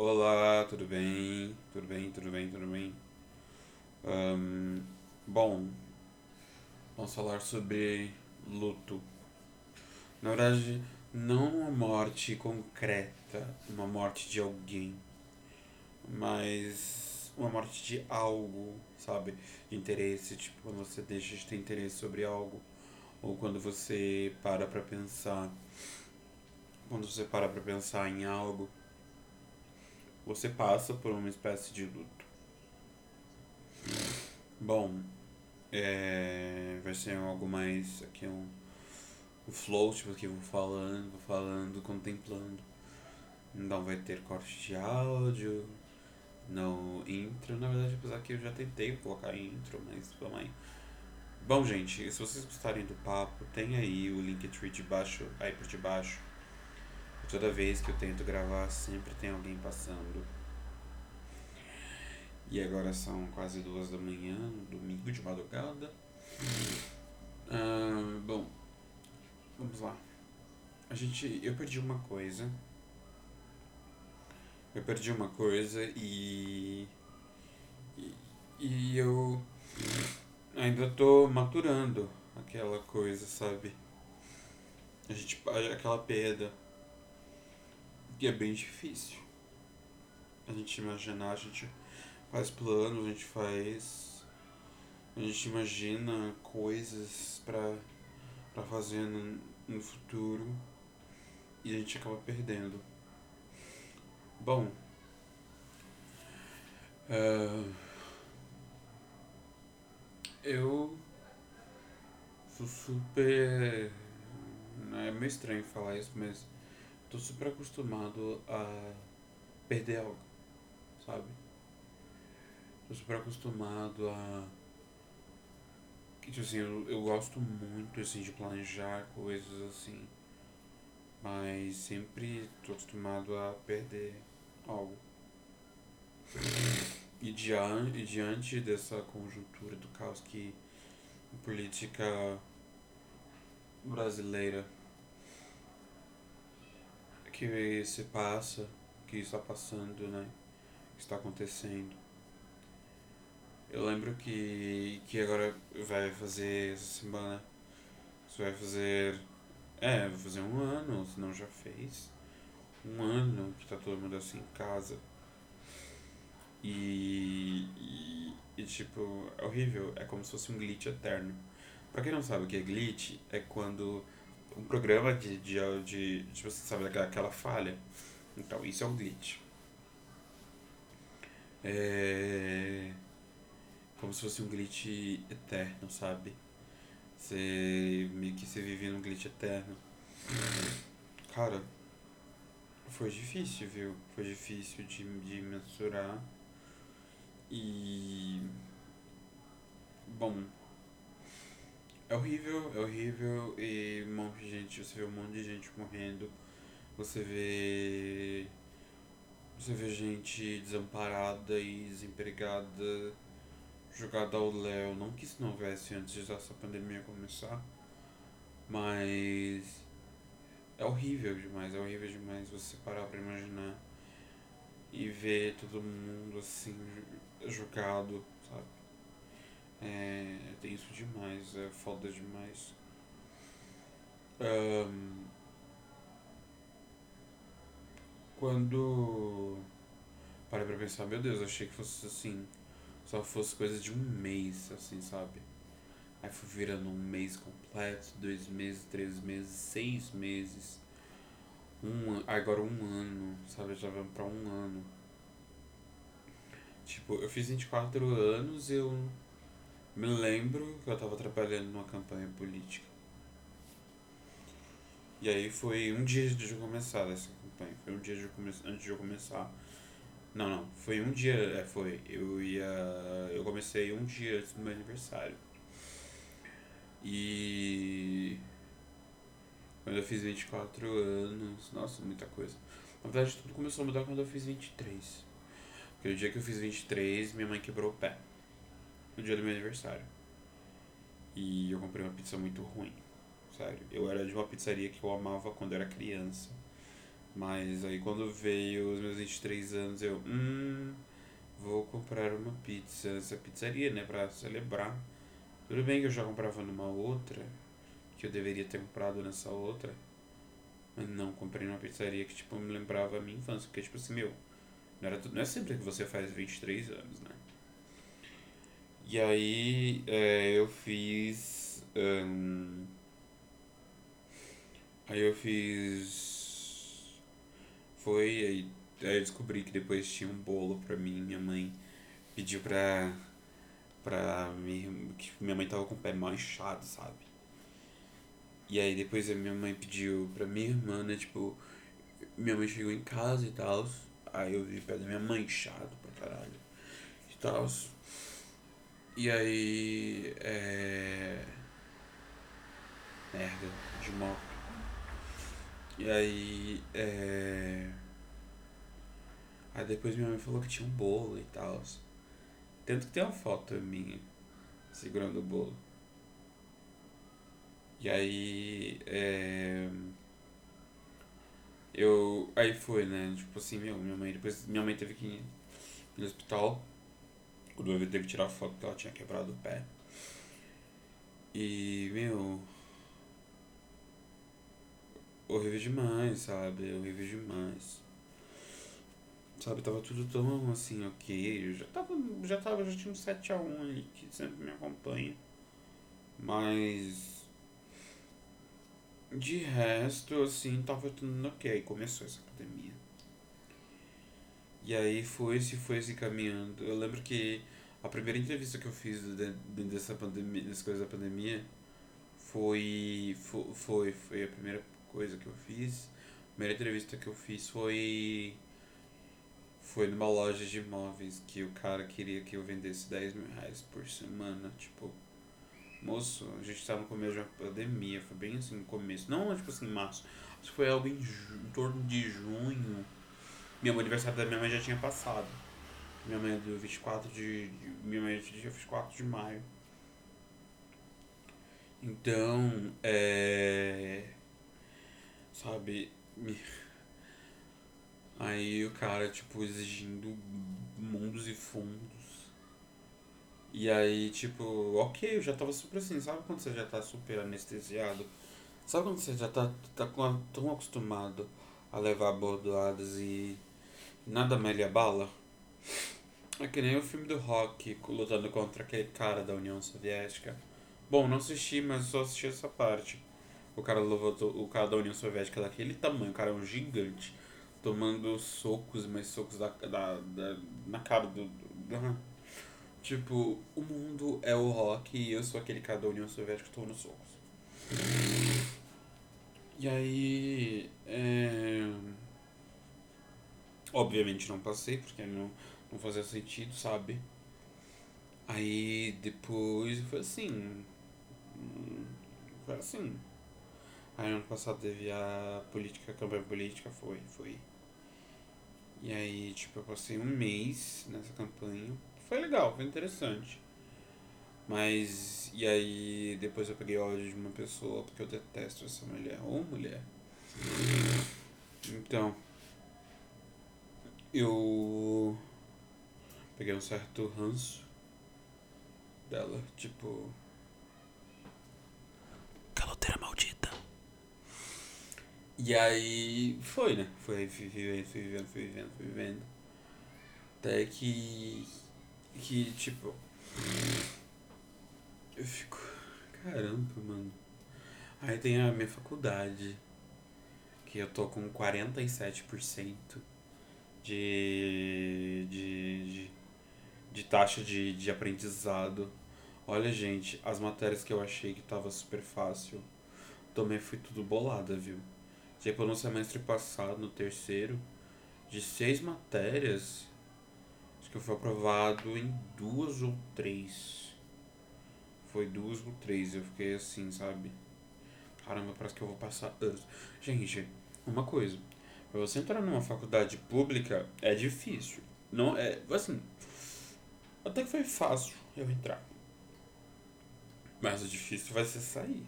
Olá, tudo bem? Tudo bem, tudo bem, tudo bem? Ahn, bom, vamos falar sobre luto. Na verdade, não uma morte concreta, uma morte de alguém, mas uma morte de algo, sabe? De interesse, tipo quando você deixa de ter interesse sobre algo, ou quando você para pra pensar, quando você para pra pensar em algo, você passa por uma espécie de luto. Bom, é, vai ser algo mais aqui um, um flow, tipo aqui eu vou falando, vou falando, contemplando. Não vai ter corte de áudio, não intro, na verdade, apesar que eu já tentei colocar intro, mas aí. Bom, gente, se vocês gostarem do papo, tem aí o Linktree de baixo, aí por debaixo. Toda vez que eu tento gravar, sempre tem alguém passando. E agora são quase duas da manhã, domingo de madrugada. Ah, bom, vamos lá. A gente, eu perdi uma coisa. Eu perdi uma coisa e e, e eu ainda tô maturando aquela coisa, sabe? A gente, aquela perda. E é bem difícil. A gente imaginar, a gente faz planos, a gente faz. A gente imagina coisas pra, pra fazer no, no futuro e a gente acaba perdendo. Bom. ah, eu sou super. É meio estranho falar isso, mas tô super acostumado a perder algo, sabe? Tô super acostumado a. que, Tipo assim, eu, eu gosto muito assim, de planejar coisas assim, mas sempre tô acostumado a perder algo. E diante, e diante dessa conjuntura do caos que a política brasileira que se passa, que está passando, né? Que está acontecendo. Eu lembro que, que agora vai fazer essa semana. Isso vai fazer. É, vai fazer um ano, se não já fez. Um ano que tá todo mundo assim em casa. E, e, e, tipo, é horrível. É como se fosse um glitch eterno. Pra quem não sabe o que é glitch, é quando um programa de, de, de, de você sabe aquela, falha. Então, isso é um glitch. É como se fosse um glitch eterno, sabe? Você meio que você vive num glitch eterno. Cara, foi difícil, viu? Foi difícil de, de mensurar. E. Bom. É horrível, é horrível e um monte de gente, você vê um monte de gente morrendo. Você vê. Você vê gente desamparada e desempregada jogada ao léu. Não que isso não houvesse antes dessa pandemia começar, mas é horrível demais, é horrível demais você parar pra imaginar e ver todo mundo assim jogado, sabe? É tenso demais, é foda demais. Ahn, quando parei pra pensar, meu Deus, achei que fosse assim só fosse coisa de um mês, assim, sabe? Aí foi virando um mês completo, dois meses, três meses, seis meses. Um, agora um ano, sabe? Já vamos pra um ano. Tipo, eu fiz 24 anos eu me lembro que eu tava trabalhando numa campanha política. E aí foi um dia de eu começar essa campanha. Foi um dia de come... antes de eu começar. Não, não. Foi um dia. É, foi. Eu ia. Eu comecei um dia antes do meu aniversário. E. Quando eu fiz 24 anos. Nossa, muita coisa. Na verdade, tudo começou a mudar quando eu fiz 23. Porque o dia que eu fiz 23, minha mãe quebrou o pé. No dia do meu aniversário. E eu comprei uma pizza muito ruim. Sério. Eu era de uma pizzaria que eu amava quando era criança. Mas aí quando veio os meus 23 anos, eu, hum, vou comprar uma pizza nessa pizzaria, né, pra celebrar. Tudo bem que eu já comprava numa outra, que eu deveria ter comprado nessa outra. Mas não, comprei numa pizzaria que, tipo, me lembrava a minha infância. Porque, tipo assim, meu, não, era, não é sempre que você faz 23 anos, né? E aí, é, eu fiz... Um, aí eu fiz... Foi, aí, aí eu descobri que depois tinha um bolo pra mim. Minha mãe pediu pra... Pra mim... Que minha mãe tava com o pé mal inchado, sabe? E aí depois a minha mãe pediu pra minha irmã, né? Tipo, minha mãe chegou em casa e tal. Aí eu vi o pé da minha mãe chato pra caralho. E tal. E aí. É. Merda, de moto. E aí. É. Aí depois minha mãe falou que tinha um bolo e tal. Tanto que tem uma foto minha segurando o bolo. E aí. É, eu. Aí foi, né? Tipo assim, meu, minha mãe. Depois minha mãe teve que ir no hospital. O Dudu teve que tirar foto porque ela tinha quebrado o pé. E, meu. Horrível demais, sabe? Horrível demais. Sabe, tava tudo tão assim, ok. Eu já tava. Já tava, já tinha um 7x1 ali que sempre me acompanha. Mas de resto, assim, tava tudo ok. Começou essa pandemia. E aí foi-se, foi-se caminhando. Eu lembro que a primeira entrevista que eu fiz dentro dessa pandemia, dessas coisas da pandemia, foi, foi, foi a primeira coisa que eu fiz. A primeira entrevista que eu fiz foi foi numa loja de imóveis que o cara queria que eu vendesse 10 mil reais por semana, tipo, Moço, a gente tava no começo de uma pandemia, foi bem assim no começo. Não, tipo assim, março. Acho que foi algo em, em torno de junho. Meu aniversário da minha mãe já tinha passado. Minha mãe é do 24 de. Minha mãe é dia 24 de maio. Então, é. Sabe. Aí o cara, tipo, exigindo mundos e fundos e aí, tipo, ok, eu já tava super assim, sabe quando você já tá super anestesiado? Sabe quando você já tá, tá tão acostumado a levar bordoadas e nada mais lhe abala? É que nem o filme do Rock lutando contra aquele cara da União Soviética. Bom, não assisti, mas só assisti essa parte. O cara o cara da União Soviética daquele tamanho, o cara é um gigante, tomando socos, mas socos da, da, da na cara do, do Tipo, o mundo é o rock e eu sou aquele cara da União Soviética nos socos. E aí. É... Obviamente não passei, porque não, não fazia sentido, sabe? Aí depois foi assim. Foi assim. Aí ano passado teve a política, a campanha política, foi, foi. E aí, tipo, eu passei um mês nessa campanha foi legal, foi interessante. Mas, e aí, depois eu peguei ódio de uma pessoa porque eu detesto essa mulher. Ou mulher. Então, eu peguei um certo ranço dela, tipo. Caloteira maldita. E aí, foi, né? Foi vivendo, fui vivendo, fui vivendo, fui vivendo. Até que que, tipo. Eu fico. Caramba, mano. Aí tem a minha faculdade. Que eu tô com 47% de, de, de, de taxa de, de aprendizado. Olha, gente, as matérias que eu achei que tava super fácil, também fui tudo bolada, viu? Tipo, no semestre passado, no terceiro, de seis matérias, Acho que eu fui aprovado em duas ou três. Foi duas ou três. Eu fiquei assim, sabe? Caramba, parece que eu vou passar anos. Gente, uma coisa. Pra você entrar numa faculdade pública é difícil. Não é. Assim. Até que foi fácil eu entrar. Mas o difícil vai ser sair.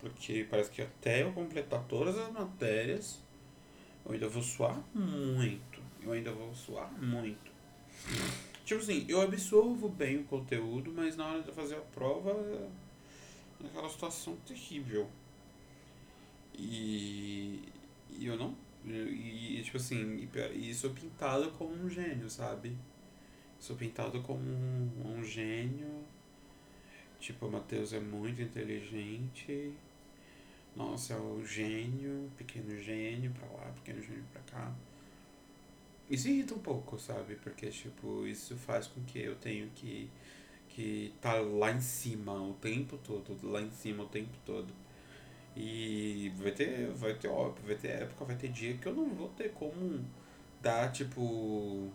Porque parece que até eu completar todas as matérias Eu ainda vou suar muito. Eu ainda vou suar muito. Tipo assim, eu absorvo bem o conteúdo, mas na hora de fazer a prova é aquela situação terrível. E, e eu não. E, tipo assim, e, sou pintado como um gênio, sabe? Sou pintado como um, um gênio. Tipo, o Matheus é muito inteligente. Nossa, é o gênio, pequeno gênio pra lá, pequeno gênio pra cá. Isso irrita um pouco, sabe? Porque, tipo, isso faz com que eu tenho que que tá lá em cima o tempo todo, lá em cima o tempo todo. E vai ter, vai ter óbvio, vai ter época, vai ter dia que eu não vou ter como dar, tipo,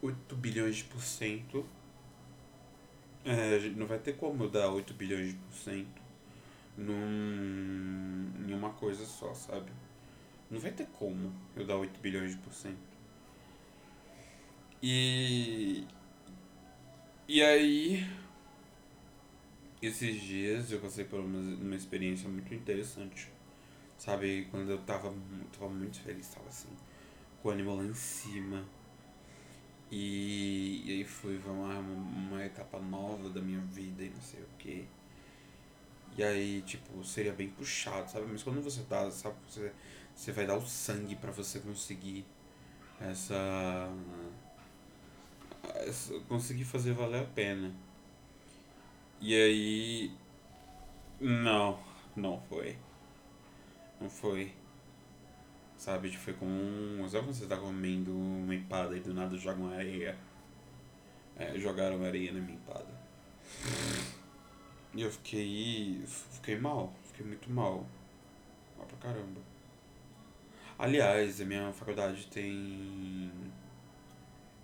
8 bilhões de por cento. É, não vai ter como eu dar 8 bilhões de por cento num, em uma coisa só, sabe? Não vai ter como eu dar 8 bilhões de por cento. E. E aí. Esses dias eu passei por uma, uma experiência muito interessante. Sabe, quando eu tava, tava muito feliz, tava assim, com o ânimo lá em cima. E, e aí fui uma, uma etapa nova da minha vida e não sei o que. E aí, tipo, seria bem puxado, sabe? Mas quando você dá, sabe, você, você vai dar o sangue para você conseguir essa, essa. conseguir fazer valer a pena. E aí. Não, não foi. Não foi. Sabe, foi como um. Sabe quando você tá comendo uma empada e do nada jogam areia? É, jogaram areia na minha empada. E eu fiquei. Fiquei mal. Fiquei muito mal. Mal pra caramba. Aliás, a minha faculdade tem.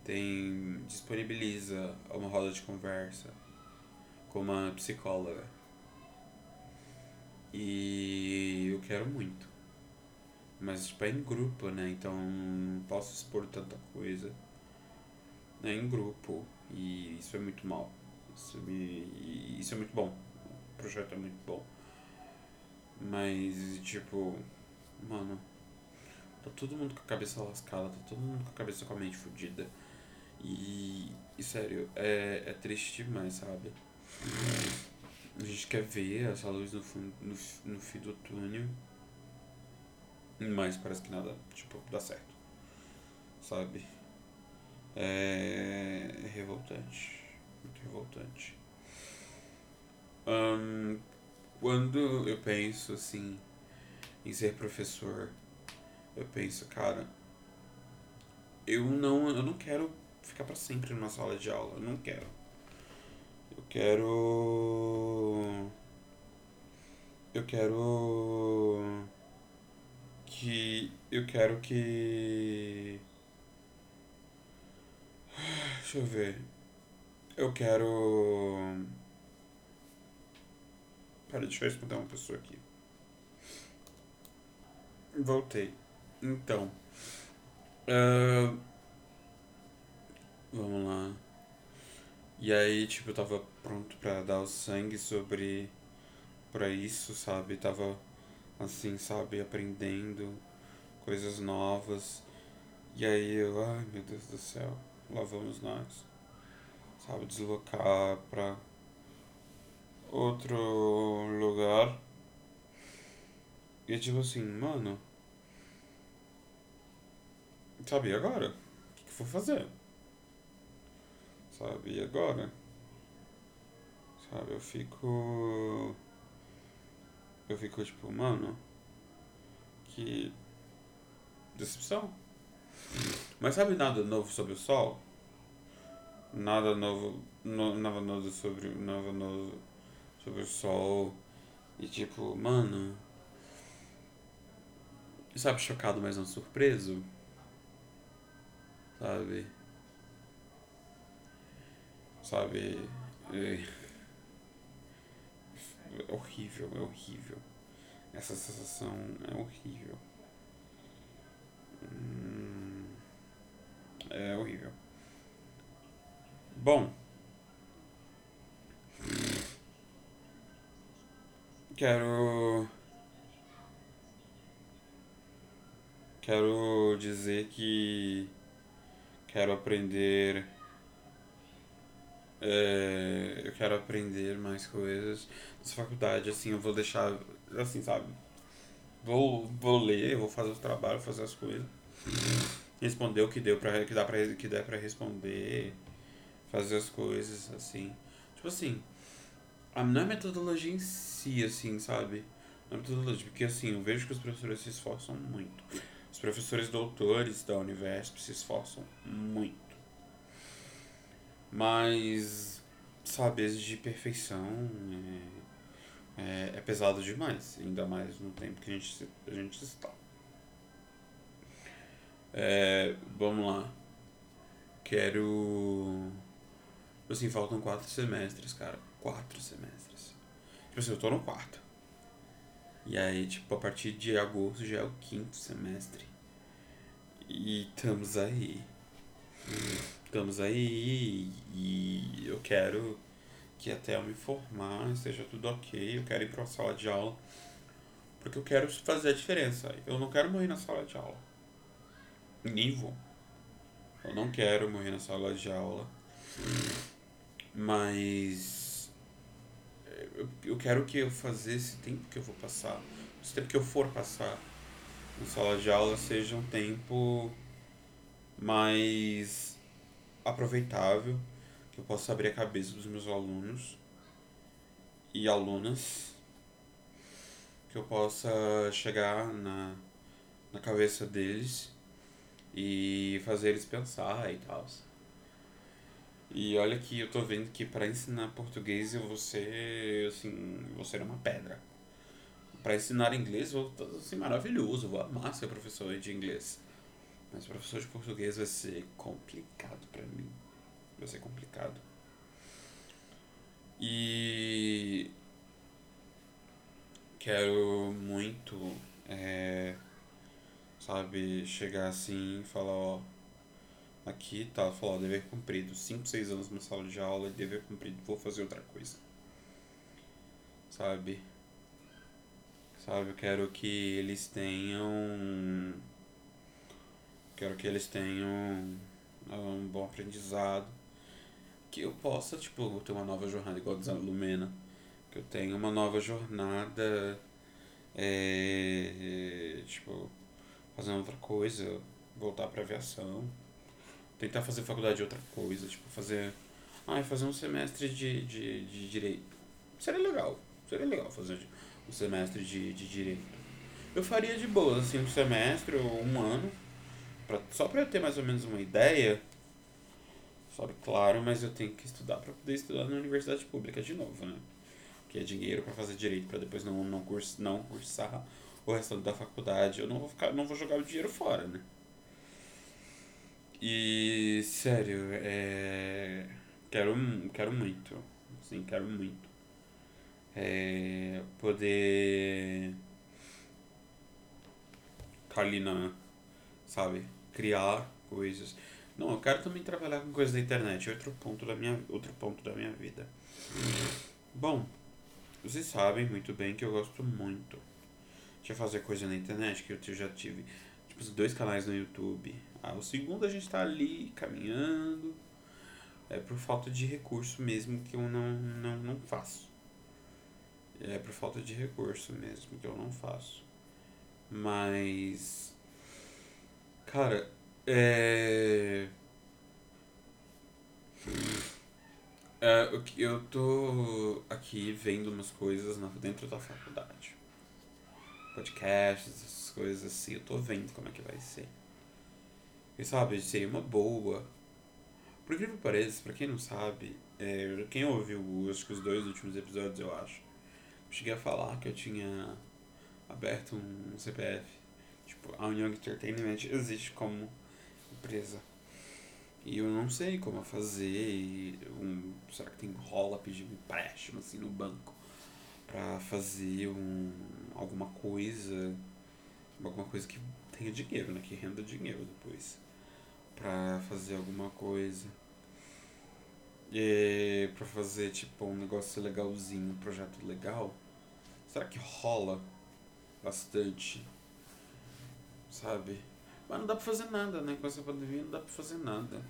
Tem. disponibiliza uma roda de conversa com uma psicóloga. E eu quero muito. Mas tipo, é em grupo, né? Então não posso expor tanta coisa. É em grupo. E isso é muito mal. Isso, me, isso é muito bom. O projeto é muito bom. Mas, tipo, mano, tá todo mundo com a cabeça lascada, tá todo mundo com a cabeça com a mente fodida. E, e sério, é, é triste demais, sabe? A gente quer ver essa luz no, fundo, no, no fim do túnel, mas parece que nada, tipo, dá certo, sabe? É, revoltante muito revoltante. Um, quando eu penso assim em ser professor, eu penso, cara, eu não, eu não quero ficar para sempre numa sala de aula, eu não quero. Quero eu quero que eu quero que deixa eu ver eu quero. Pera, deixa eu responder uma pessoa aqui. Voltei. Então. Uh, vamos lá. E aí, tipo, eu tava pronto pra dar o sangue sobre. pra isso, sabe? Tava assim, sabe? Aprendendo coisas novas. E aí eu, ai meu Deus do céu, lá vamos nós sabe, deslocar para outro lugar. E é tipo assim, mano. Sabe, e agora? O que, que vou fazer? Sabe, e agora? Sabe, eu fico. Eu fico tipo, mano. Que. Decepção. Mas sabe nada novo sobre o sol? nada novo, no, nada novo sobre, nada novo sobre o sol. E tipo, mano. Sabe, chocado, mas não surpreso? Sabe? Sabe? É, é horrível. Essa sensação é horrível. Hum, é horrível. Bom. Quero. quero dizer que quero aprender. É, eu quero aprender mais coisas. Nessa faculdade, assim, eu vou deixar. Assim, sabe? Vou, vou ler, vou fazer os trabalhos, fazer as coisas. Responder o que deu pra, que dá pra, que der pra responder. Fazer as coisas, assim. Tipo assim, a, não é metodologia em si, assim, sabe? Não é metodologia, porque assim, eu vejo que os professores se esforçam muito. Os professores doutores da Univesp se esforçam muito. Mas, sabe, exigir perfeição é, é, é, pesado demais, ainda mais no tempo que a gente, a gente está. É, vamos lá. Quero. Assim, faltam quatro semestres, cara. Quatro semestres. Tipo assim, eu tô no quarto. E aí, tipo, a partir de agosto já é o quinto semestre. E estamos aí. Estamos aí e eu quero que até eu me formar esteja tudo ok. Eu quero ir para a sala de aula. Porque eu quero fazer a diferença. Eu não quero morrer na sala de aula. Nem vou. Eu não quero morrer na sala de aula. Mas. Eu, eu quero que eu fazer esse tempo que eu vou passar. Esse tempo que eu for passar na sala de aula seja um tempo mais aproveitável, que eu possa abrir a cabeça dos meus alunos e alunas, que eu possa chegar na, na cabeça deles e fazer eles pensar e tal. E olha que eu tô vendo que para ensinar português eu vou ser, assim, vou ser uma pedra. Para ensinar inglês eu vou assim, maravilhoso, vou amar ser professor de inglês. Mas professor de português vai ser complicado para mim. Vai ser complicado. E quero muito, é, sabe, chegar assim e falar, ó, aqui tá, falar, dever cumprido, 5, 6 anos na sala de aula, dever cumprido, vou fazer outra coisa. Sabe? Sabe, eu quero que eles tenham Quero que eles tenham um bom aprendizado. Que eu possa, tipo, ter uma nova jornada, igual a Lumena. Que eu tenha uma nova jornada. É, tipo, fazendo outra coisa. Voltar pra aviação. Tentar fazer faculdade de outra coisa. Tipo, fazer. Ah, fazer um semestre de, de, de direito. Seria legal. Seria legal fazer um semestre de, de direito. Eu faria de boa, assim, um semestre ou um ano Pra, só para eu ter mais ou menos uma ideia, sabe, claro, mas eu tenho que estudar para poder estudar na universidade pública de novo, né? Que é dinheiro para fazer direito, para depois não, não, curs, não cursar o restante da faculdade. Eu não vou, ficar, não vou jogar o dinheiro fora, né? E, sério, é... Quero, quero muito, sim, quero muito. É, poder... Kalina, sabe? Criar coisas. Não, eu quero também trabalhar com coisas da internet, outro ponto da minha, outro ponto da minha vida. Bom, vocês sabem muito bem que eu gosto muito de fazer coisa na internet, que eu já tive tipo, dois canais no YouTube. Ah, o segundo a gente tá ali caminhando. É por falta de recurso mesmo que eu não, não, não faço. É por falta de recurso mesmo que eu não faço. Mas Cara, é. é eu tô aqui vendo umas coisas dentro da faculdade. Podcasts, essas coisas assim, eu tô vendo como é que vai ser. E sabe, seria uma boa. Por incrível que pareça, pra quem não sabe, é, quem ouviu acho que os dois últimos episódios, eu acho, cheguei a falar que eu tinha aberto um CPF Tipo, a Young Entertainment existe como empresa. E eu não sei como fazer. Um, será que tem rola pedir empréstimo assim no banco para fazer um, alguma coisa, alguma coisa que tenha dinheiro, né? Que renda dinheiro depois para fazer alguma coisa. E para fazer tipo um negócio legalzinho, um projeto legal. Será que rola bastante? Sabe? Mas não dá pra fazer nada, né? Com essa pandemia não dá pra fazer nada.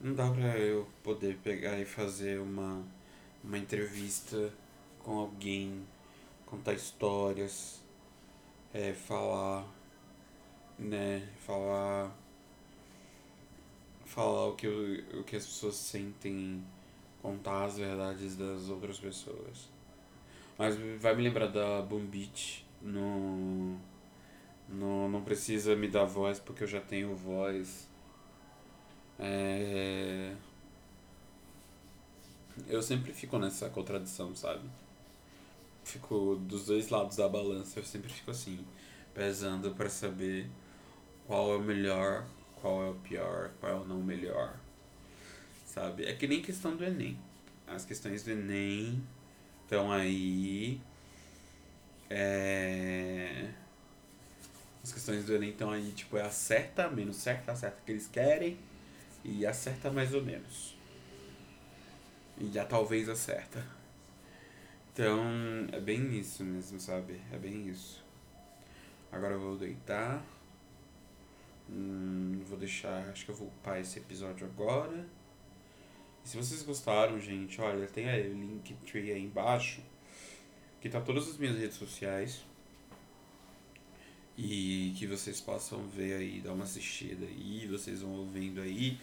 Não dá pra eu poder pegar e fazer uma, uma entrevista com alguém, contar histórias, é, falar, né? Falar. Falar o que, o que as pessoas sentem, contar as verdades das outras pessoas. Mas vai me lembrar da Beach no não, não precisa me dar voz porque eu já tenho voz. É... Eu sempre fico nessa contradição, sabe? Fico dos dois lados da balança, eu sempre fico assim, pesando para saber qual é o melhor, qual é o pior, qual é o não melhor. Sabe? É que nem questão do Enem. As questões do Enem estão aí. É as questões do Enem estão aí, tipo, é acerta menos certa, acerta que eles querem e acerta mais ou menos. E já talvez acerta. Então, é bem isso mesmo, sabe? É bem isso. Agora eu vou deitar. Hum, vou deixar, acho que eu vou upar esse episódio agora. E se vocês gostaram, gente, olha, tem aí o link tree aí embaixo. Que tá todas as minhas redes sociais e que vocês possam ver aí, dar uma assistida aí, vocês vão ouvindo aí.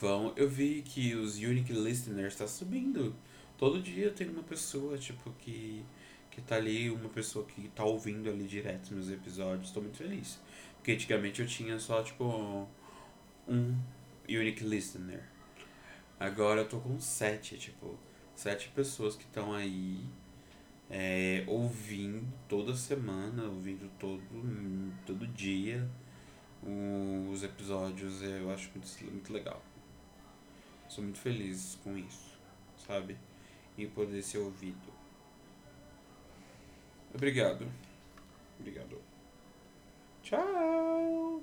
Vão. Eu vi que os Unique Listeners tá subindo. Todo dia tem uma pessoa, tipo, que, que tá ali, uma pessoa que tá ouvindo ali direto meus episódios. Estou muito feliz. Porque antigamente eu tinha só, tipo, um Unique Listener. Agora eu tô com sete, tipo, sete pessoas que estão aí é, ouvindo toda semana, ouvindo todo, todo dia os episódios, eu acho muito, muito legal. Sou muito feliz com isso, sabe? Em poder ser ouvido. Obrigado. Obrigado. Tchau!